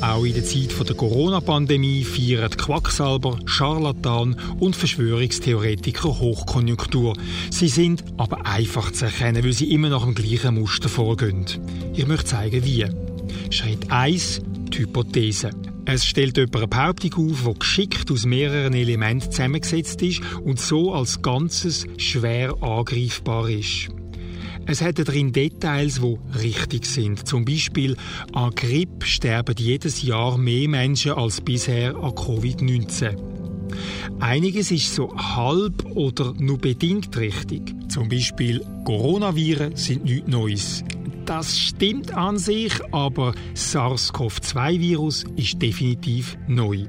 Auch in der Zeit der Corona-Pandemie feiern Quacksalber, Scharlatan und Verschwörungstheoretiker Hochkonjunktur. Sie sind aber einfach zu erkennen, weil sie immer nach dem gleichen Muster vorgehen. Ich möchte zeigen, wie. Schritt 1. Die Hypothese. Es stellt jemand eine Behauptung auf, die geschickt aus mehreren Elementen zusammengesetzt ist und so als Ganzes schwer angreifbar ist. Es hat darin Details, die richtig sind. Zum Beispiel an Grippe sterben jedes Jahr mehr Menschen als bisher an Covid-19. Einiges ist so halb oder nur bedingt richtig. Zum Beispiel Coronaviren sind nichts Neues. Das stimmt an sich, aber SARS-CoV-2-Virus ist definitiv neu.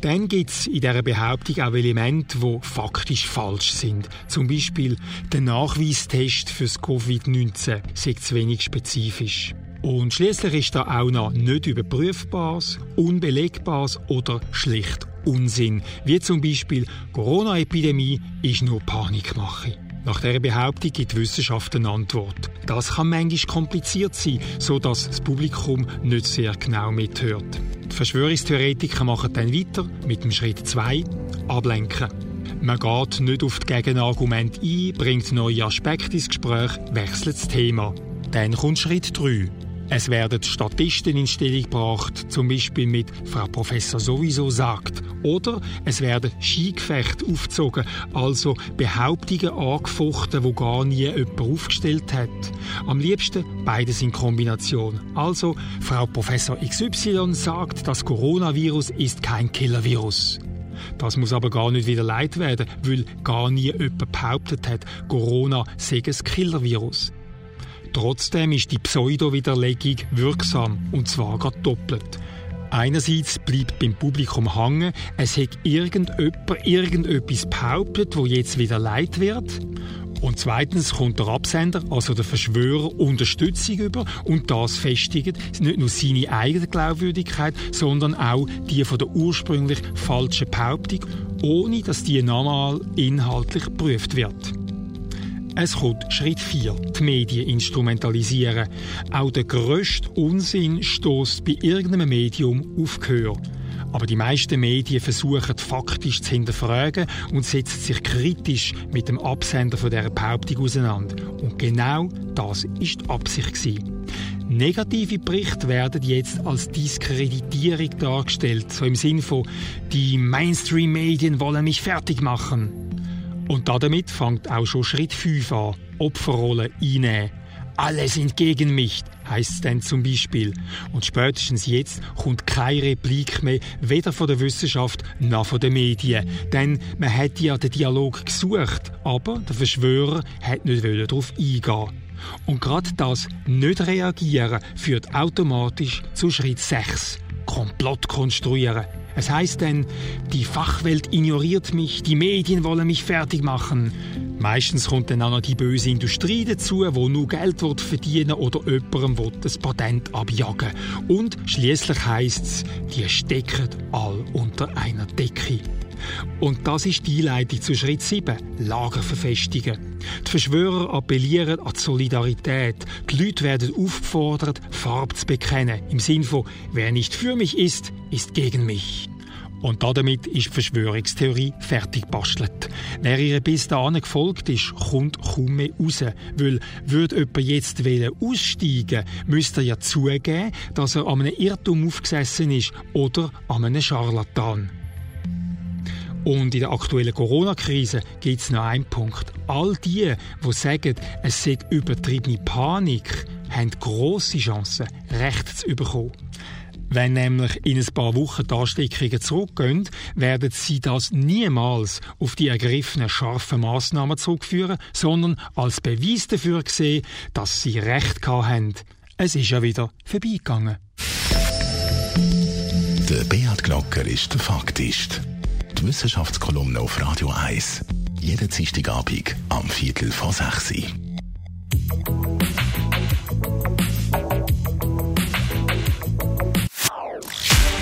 Dann gibt es in dieser Behauptung auch Elemente, die faktisch falsch sind. Zum Beispiel der Nachweistest fürs Covid-19 sei zu wenig spezifisch. Und schließlich ist da auch noch nicht überprüfbares, unbelegbares oder schlicht Unsinn, wie zum Beispiel Corona-Epidemie ist nur Panikmache. Nach dieser Behauptung gibt die Wissenschaft eine Antwort. Das kann manchmal kompliziert sein, so dass das Publikum nicht sehr genau mithört. Verschwörungstheoretiker machen dann weiter mit dem Schritt 2, ablenken. Man geht nicht auf die Gegenargumente ein, bringt neue Aspekte ins Gespräch, wechselt das Thema. Dann kommt Schritt 3, es werden Statisten in Stellung gebracht, zum Beispiel mit Frau Professor sowieso sagt. Oder es werden Skigefechte aufgezogen, also Behauptungen angefochten, wo gar nie jemand aufgestellt hat. Am liebsten beides in Kombination. Also Frau Professor XY sagt, das Coronavirus ist kein Killervirus. Das muss aber gar nicht wieder leid werden, weil gar nie jemand behauptet hat, Corona sei ein Killervirus. Trotzdem ist die Pseudo-Widerlegung wirksam, und zwar gerade doppelt. Einerseits bleibt beim Publikum hängen, es hat irgendjemand irgendetwas behauptet, wo jetzt wieder leid wird. Und zweitens kommt der Absender, also der Verschwörer, Unterstützung über und das festigt nicht nur seine eigene Glaubwürdigkeit, sondern auch die von der ursprünglich falschen Behauptung, ohne dass die nochmal inhaltlich geprüft wird. Es kommt Schritt 4, die Medien instrumentalisieren. Auch der grösste Unsinn stößt bei irgendeinem Medium auf Gehör. Aber die meisten Medien versuchen faktisch zu hinterfragen und setzen sich kritisch mit dem Absender von dieser Behauptung auseinander. Und genau das ist die Absicht. Gewesen. Negative Berichte werden jetzt als Diskreditierung dargestellt, so im Sinn von die Mainstream-Medien wollen mich fertig machen. Und damit fängt auch schon Schritt 5 an. Opferrolle einnehmen. Alle sind gegen mich, heißt es dann zum Beispiel. Und spätestens jetzt kommt keine Replik mehr, weder von der Wissenschaft noch von den Medien. Denn man hat ja den Dialog gesucht, aber der Verschwörer hat nicht darauf eingehen. Und gerade das Nicht-Reagieren führt automatisch zu Schritt 6. Komplott konstruieren. Es heißt denn, die Fachwelt ignoriert mich, die Medien wollen mich fertig machen. Meistens kommt dann auch noch die böse Industrie dazu, wo nur Geld wird verdienen oder jemandem will das Patent abjagen. Und schließlich heißt es, die stecken all unter einer Decke. Und das ist die Einleitung zu Schritt 7, Lager verfestigen. Die Verschwörer appellieren an die Solidarität. Die Leute werden aufgefordert, Farbe zu bekennen. Im Sinn von, wer nicht für mich ist, ist gegen mich. Und damit ist die Verschwörungstheorie fertig bastelt. Wer ihr bis dahin gefolgt ist, kommt kaum mehr raus. Weil, würde jemand jetzt aussteigen müsste er ja zugeben, dass er an einem Irrtum aufgesessen ist oder an einem Scharlatan. Und in der aktuellen Corona-Krise gibt es noch einen Punkt. All die, die sagen, es sei übertriebene Panik, haben grosse Chancen, Recht zu bekommen. Wenn nämlich in ein paar Wochen die Ansteckungen zurückgehen, werden sie das niemals auf die ergriffenen scharfen Massnahmen zurückführen, sondern als Beweis dafür sehen, dass sie Recht haben. Es ist ja wieder vorbeigegangen. Der Beat Glocker ist der Faktist. Die Wissenschaftskolumne auf Radio 1. Jeden Dienstagabend am Viertel vor 6 Uhr.